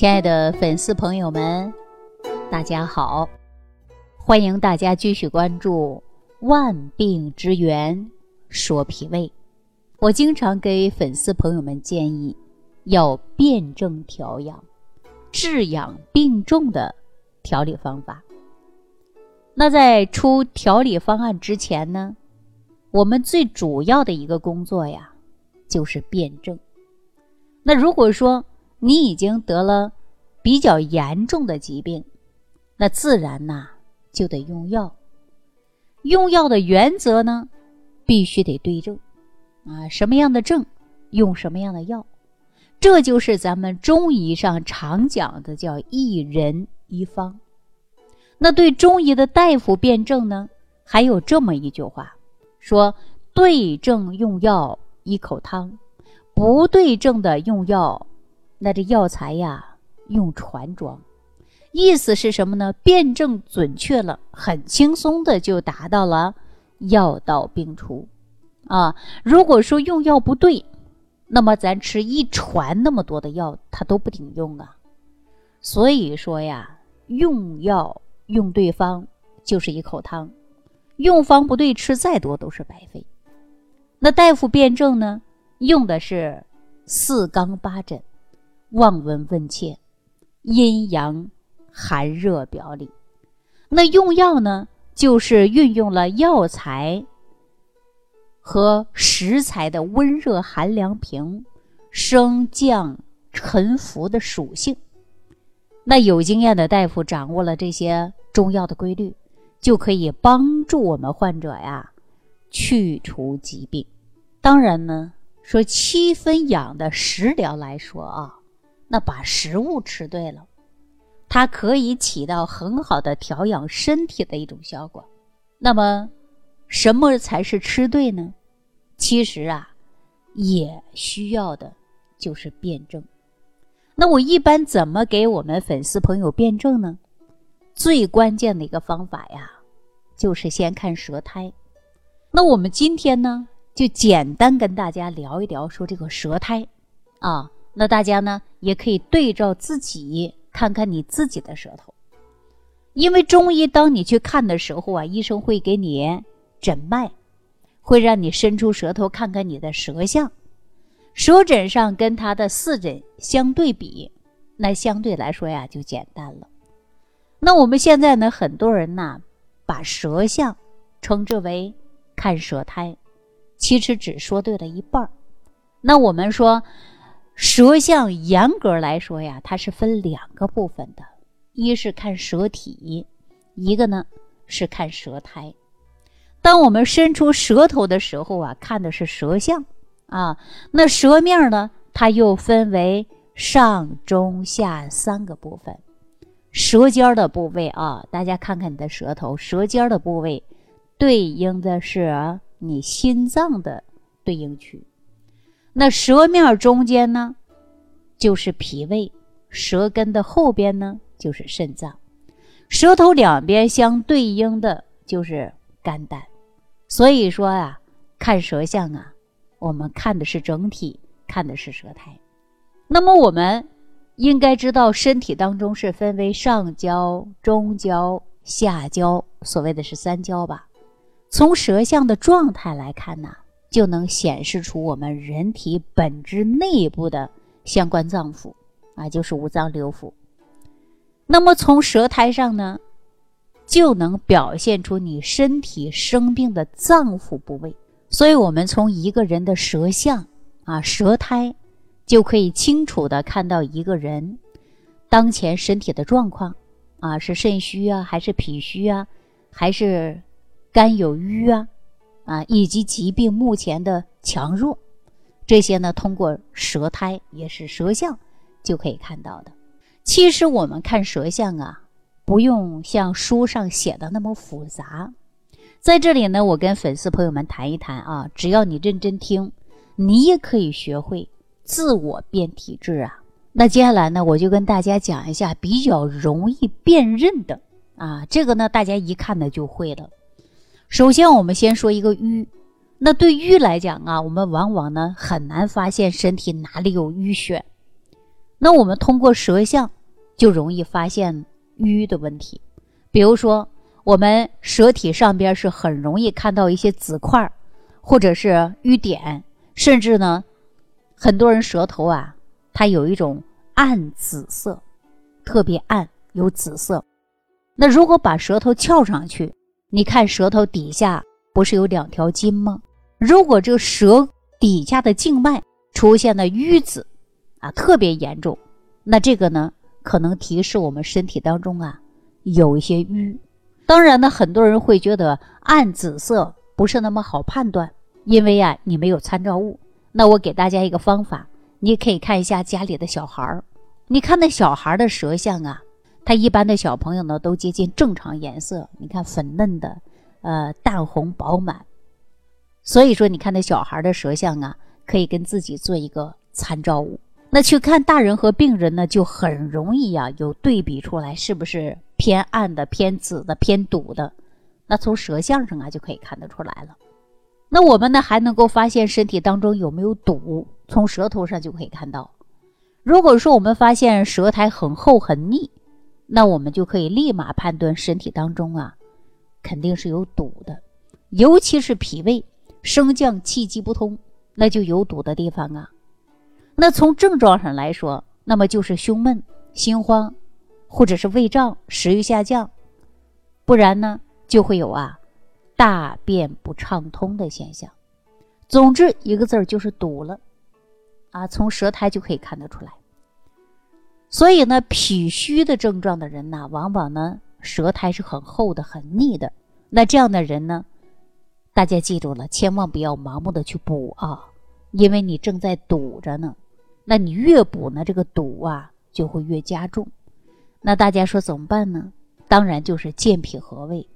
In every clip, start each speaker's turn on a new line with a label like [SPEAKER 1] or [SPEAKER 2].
[SPEAKER 1] 亲爱的粉丝朋友们，大家好！欢迎大家继续关注《万病之源说脾胃》。我经常给粉丝朋友们建议，要辩证调养、治养病重的调理方法。那在出调理方案之前呢，我们最主要的一个工作呀，就是辩证。那如果说你已经得了比较严重的疾病，那自然呐就得用药。用药的原则呢，必须得对症啊，什么样的症用什么样的药，这就是咱们中医上常讲的叫一人一方。那对中医的大夫辩证呢，还有这么一句话，说对症用药一口汤，不对症的用药。那这药材呀，用船装，意思是什么呢？辩证准确了，很轻松的就达到了药到病除啊。如果说用药不对，那么咱吃一船那么多的药，它都不顶用啊。所以说呀，用药用对方就是一口汤，用方不对，吃再多都是白费。那大夫辩证呢，用的是四纲八诊。望闻问切，阴阳寒热表里。那用药呢，就是运用了药材和食材的温热寒凉平、升降沉浮的属性。那有经验的大夫掌握了这些中药的规律，就可以帮助我们患者呀去除疾病。当然呢，说七分养的食疗来说啊。那把食物吃对了，它可以起到很好的调养身体的一种效果。那么，什么才是吃对呢？其实啊，也需要的就是辩证。那我一般怎么给我们粉丝朋友辩证呢？最关键的一个方法呀，就是先看舌苔。那我们今天呢，就简单跟大家聊一聊，说这个舌苔啊。那大家呢也可以对照自己看看你自己的舌头，因为中医当你去看的时候啊，医生会给你诊脉，会让你伸出舌头看看你的舌象，舌诊上跟他的四诊相对比，那相对来说呀就简单了。那我们现在呢，很多人呐把舌象称之为看舌苔，其实只说对了一半儿。那我们说。舌象严格来说呀，它是分两个部分的，一是看舌体，一个呢是看舌苔。当我们伸出舌头的时候啊，看的是舌象啊。那舌面呢，它又分为上中下三个部分。舌尖的部位啊，大家看看你的舌头，舌尖的部位对应的是你心脏的对应区。那舌面中间呢，就是脾胃；舌根的后边呢，就是肾脏；舌头两边相对应的就是肝胆。所以说啊，看舌象啊，我们看的是整体，看的是舌苔。那么我们应该知道，身体当中是分为上焦、中焦、下焦，所谓的是三焦吧？从舌象的状态来看呢？就能显示出我们人体本质内部的相关脏腑啊，就是五脏六腑。那么从舌苔上呢，就能表现出你身体生病的脏腑部位。所以，我们从一个人的舌象啊、舌苔，就可以清楚的看到一个人当前身体的状况啊，是肾虚啊，还是脾虚啊，还是肝有瘀啊？啊，以及疾病目前的强弱，这些呢，通过舌苔也是舌象就可以看到的。其实我们看舌象啊，不用像书上写的那么复杂。在这里呢，我跟粉丝朋友们谈一谈啊，只要你认真听，你也可以学会自我辨体质啊。那接下来呢，我就跟大家讲一下比较容易辨认的啊，这个呢，大家一看呢就会了。首先，我们先说一个瘀。那对瘀来讲啊，我们往往呢很难发现身体哪里有淤血。那我们通过舌象就容易发现瘀的问题，比如说我们舌体上边是很容易看到一些紫块，或者是瘀点，甚至呢，很多人舌头啊，它有一种暗紫色，特别暗，有紫色。那如果把舌头翘上去，你看舌头底下不是有两条筋吗？如果这个舌底下的静脉出现了瘀紫，啊，特别严重，那这个呢，可能提示我们身体当中啊有一些瘀。当然呢，很多人会觉得暗紫色不是那么好判断，因为啊你没有参照物。那我给大家一个方法，你可以看一下家里的小孩儿，你看那小孩的舌象啊，他一般的小朋友呢都接近正常颜色，你看粉嫩的，呃淡红饱满。所以说，你看那小孩的舌象啊，可以跟自己做一个参照物。那去看大人和病人呢，就很容易呀，有对比出来，是不是偏暗的、偏紫的、偏堵的？那从舌象上啊，就可以看得出来了。那我们呢，还能够发现身体当中有没有堵，从舌头上就可以看到。如果说我们发现舌苔很厚很腻，那我们就可以立马判断身体当中啊，肯定是有堵的，尤其是脾胃。升降气机不通，那就有堵的地方啊。那从症状上来说，那么就是胸闷、心慌，或者是胃胀、食欲下降，不然呢就会有啊大便不畅通的现象。总之一个字儿就是堵了啊，从舌苔就可以看得出来。所以呢，脾虚的症状的人呢，往往呢舌苔是很厚的、很腻的。那这样的人呢？大家记住了，千万不要盲目的去补啊，因为你正在堵着呢。那你越补呢，这个堵啊就会越加重。那大家说怎么办呢？当然就是健脾和胃，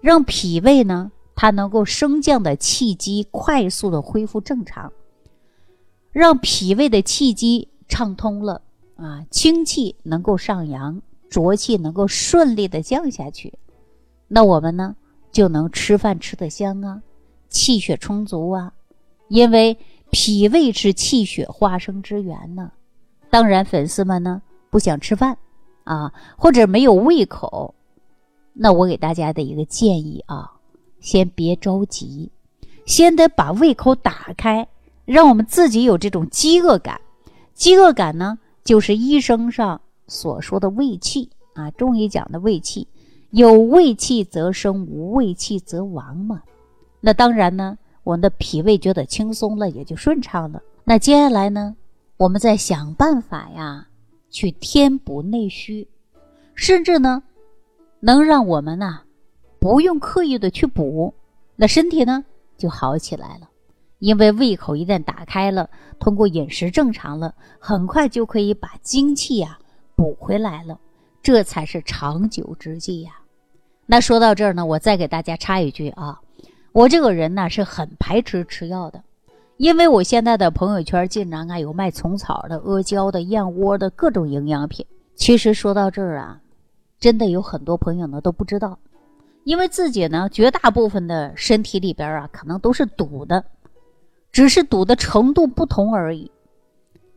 [SPEAKER 1] 让脾胃呢它能够升降的气机快速的恢复正常，让脾胃的气机畅通了啊，清气能够上扬，浊气能够顺利的降下去。那我们呢？就能吃饭吃得香啊，气血充足啊，因为脾胃是气血化生之源呢。当然，粉丝们呢不想吃饭啊，或者没有胃口，那我给大家的一个建议啊，先别着急，先得把胃口打开，让我们自己有这种饥饿感。饥饿感呢，就是医生上所说的胃气啊，中医讲的胃气。有胃气则生，无胃气则亡嘛。那当然呢，我们的脾胃觉得轻松了，也就顺畅了。那接下来呢，我们再想办法呀，去填补内虚，甚至呢，能让我们呐，不用刻意的去补，那身体呢就好起来了。因为胃口一旦打开了，通过饮食正常了，很快就可以把精气呀补回来了。这才是长久之计呀。那说到这儿呢，我再给大家插一句啊，我这个人呢是很排斥吃药的，因为我现在的朋友圈经常啊有卖虫草的、阿胶的、燕窝的各种营养品。其实说到这儿啊，真的有很多朋友呢都不知道，因为自己呢绝大部分的身体里边啊可能都是堵的，只是堵的程度不同而已。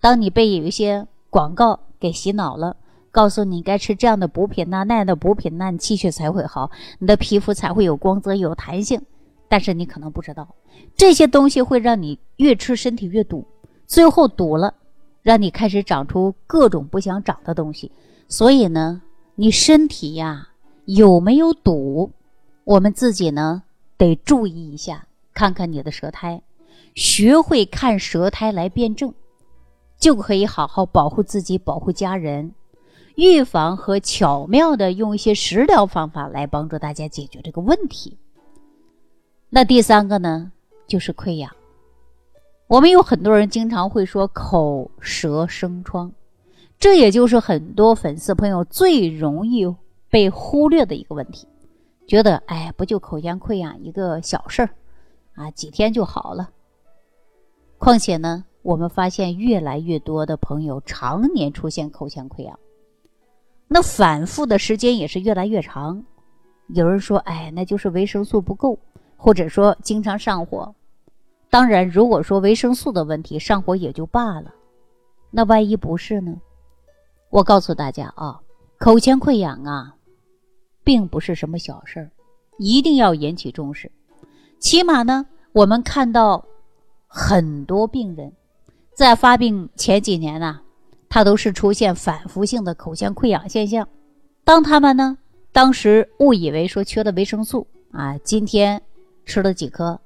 [SPEAKER 1] 当你被有一些广告给洗脑了。告诉你该吃这样的补品呐，那样的补品呐，你气血才会好，你的皮肤才会有光泽、有弹性。但是你可能不知道，这些东西会让你越吃身体越堵，最后堵了，让你开始长出各种不想长的东西。所以呢，你身体呀有没有堵，我们自己呢得注意一下，看看你的舌苔，学会看舌苔来辨证，就可以好好保护自己，保护家人。预防和巧妙的用一些食疗方法来帮助大家解决这个问题。那第三个呢，就是溃疡。我们有很多人经常会说口舌生疮，这也就是很多粉丝朋友最容易被忽略的一个问题，觉得哎，不就口腔溃疡一个小事儿啊，几天就好了。况且呢，我们发现越来越多的朋友常年出现口腔溃疡。那反复的时间也是越来越长，有人说，哎，那就是维生素不够，或者说经常上火。当然，如果说维生素的问题上火也就罢了，那万一不是呢？我告诉大家啊，口腔溃疡啊，并不是什么小事儿，一定要引起重视。起码呢，我们看到很多病人在发病前几年呢，他都是出现反复性的口腔溃疡现象。当他们呢，当时误以为说缺了维生素啊，今天吃了几颗，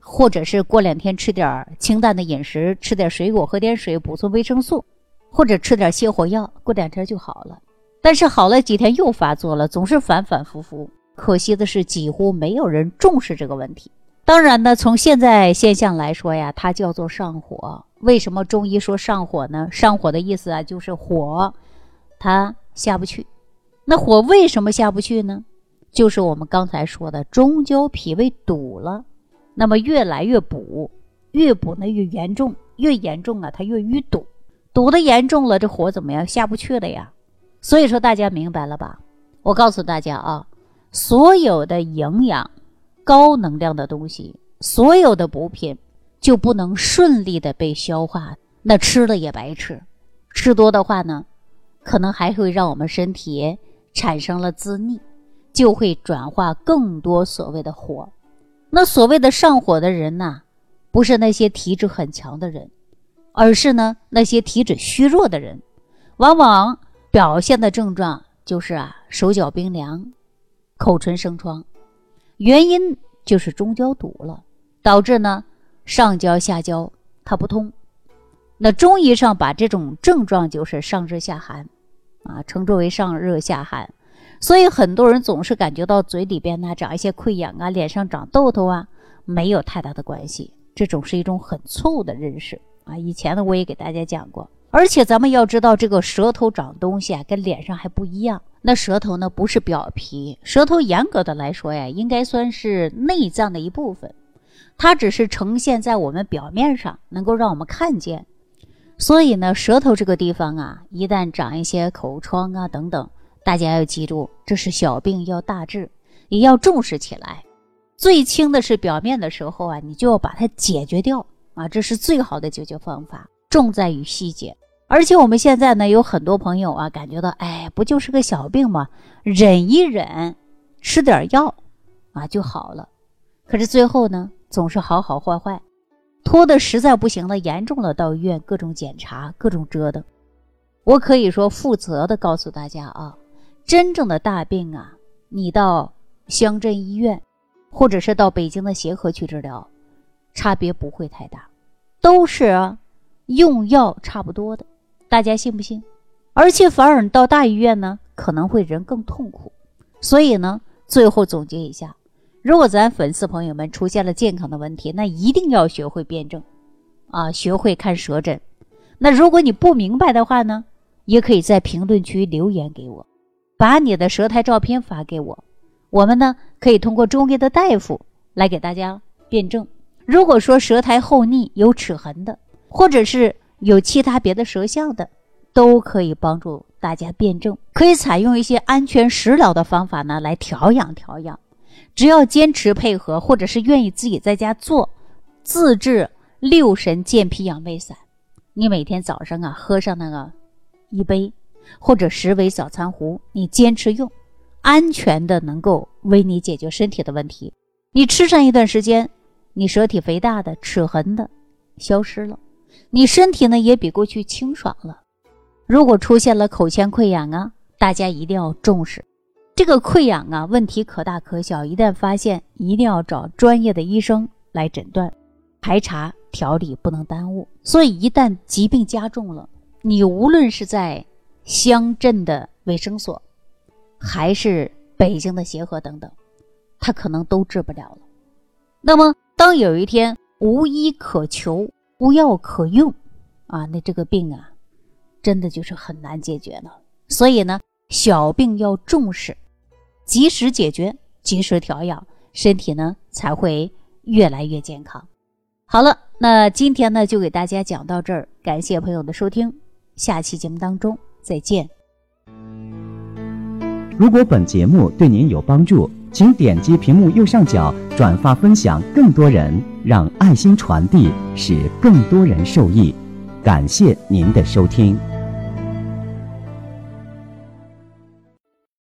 [SPEAKER 1] 或者是过两天吃点清淡的饮食，吃点水果，喝点水，补充维生素。或者吃点泻火药，过两天就好了。但是好了几天又发作了，总是反反复复。可惜的是，几乎没有人重视这个问题。当然呢，从现在现象来说呀，它叫做上火。为什么中医说上火呢？上火的意思啊，就是火它下不去。那火为什么下不去呢？就是我们刚才说的中焦脾胃堵了，那么越来越补，越补呢越严重，越严重啊它越淤堵。堵的严重了，这火怎么样下不去了呀？所以说大家明白了吧？我告诉大家啊，所有的营养、高能量的东西，所有的补品就不能顺利的被消化，那吃了也白吃。吃多的话呢，可能还会让我们身体产生了滋腻，就会转化更多所谓的火。那所谓的上火的人呐，不是那些体质很强的人。而是呢，那些体质虚弱的人，往往表现的症状就是啊，手脚冰凉，口唇生疮，原因就是中焦堵了，导致呢上焦下焦它不通。那中医上把这种症状就是上热下寒，啊，称之为上热下寒。所以很多人总是感觉到嘴里边呢长一些溃疡啊，脸上长痘痘啊，没有太大的关系，这种是一种很错误的认识。啊，以前呢我也给大家讲过，而且咱们要知道，这个舌头长东西啊，跟脸上还不一样。那舌头呢，不是表皮，舌头严格的来说呀，应该算是内脏的一部分，它只是呈现在我们表面上，能够让我们看见。所以呢，舌头这个地方啊，一旦长一些口疮啊等等，大家要记住，这是小病要大治，也要重视起来。最轻的是表面的时候啊，你就要把它解决掉。啊，这是最好的解决方法，重在于细节。而且我们现在呢，有很多朋友啊，感觉到，哎，不就是个小病吗？忍一忍，吃点药，啊就好了。可是最后呢，总是好好坏坏，拖的实在不行了，严重了，到医院各种检查，各种折腾。我可以说负责的告诉大家啊，真正的大病啊，你到乡镇医院，或者是到北京的协和去治疗，差别不会太大。都是用药差不多的，大家信不信？而且反而到大医院呢，可能会人更痛苦。所以呢，最后总结一下：如果咱粉丝朋友们出现了健康的问题，那一定要学会辩证，啊，学会看舌诊。那如果你不明白的话呢，也可以在评论区留言给我，把你的舌苔照片发给我，我们呢可以通过中医的大夫来给大家辩证。如果说舌苔厚腻有齿痕的，或者是有其他别的舌象的，都可以帮助大家辩证。可以采用一些安全食疗的方法呢，来调养调养。只要坚持配合，或者是愿意自己在家做自制六神健脾养胃散，你每天早上啊喝上那个一杯或者十味早餐壶，你坚持用，安全的能够为你解决身体的问题。你吃上一段时间。你舌体肥大的、齿痕的消失了，你身体呢也比过去清爽了。如果出现了口腔溃疡啊，大家一定要重视。这个溃疡啊，问题可大可小，一旦发现，一定要找专业的医生来诊断、排查、调理，不能耽误。所以，一旦疾病加重了，你无论是在乡镇的卫生所，还是北京的协和等等，他可能都治不了了。那么，当有一天无医可求、无药可用，啊，那这个病啊，真的就是很难解决了。所以呢，小病要重视，及时解决，及时调养，身体呢才会越来越健康。好了，那今天呢就给大家讲到这儿，感谢朋友的收听，下期节目当中再见。
[SPEAKER 2] 如果本节目对您有帮助。请点击屏幕右上角转发分享，更多人让爱心传递，使更多人受益。感谢您的收听。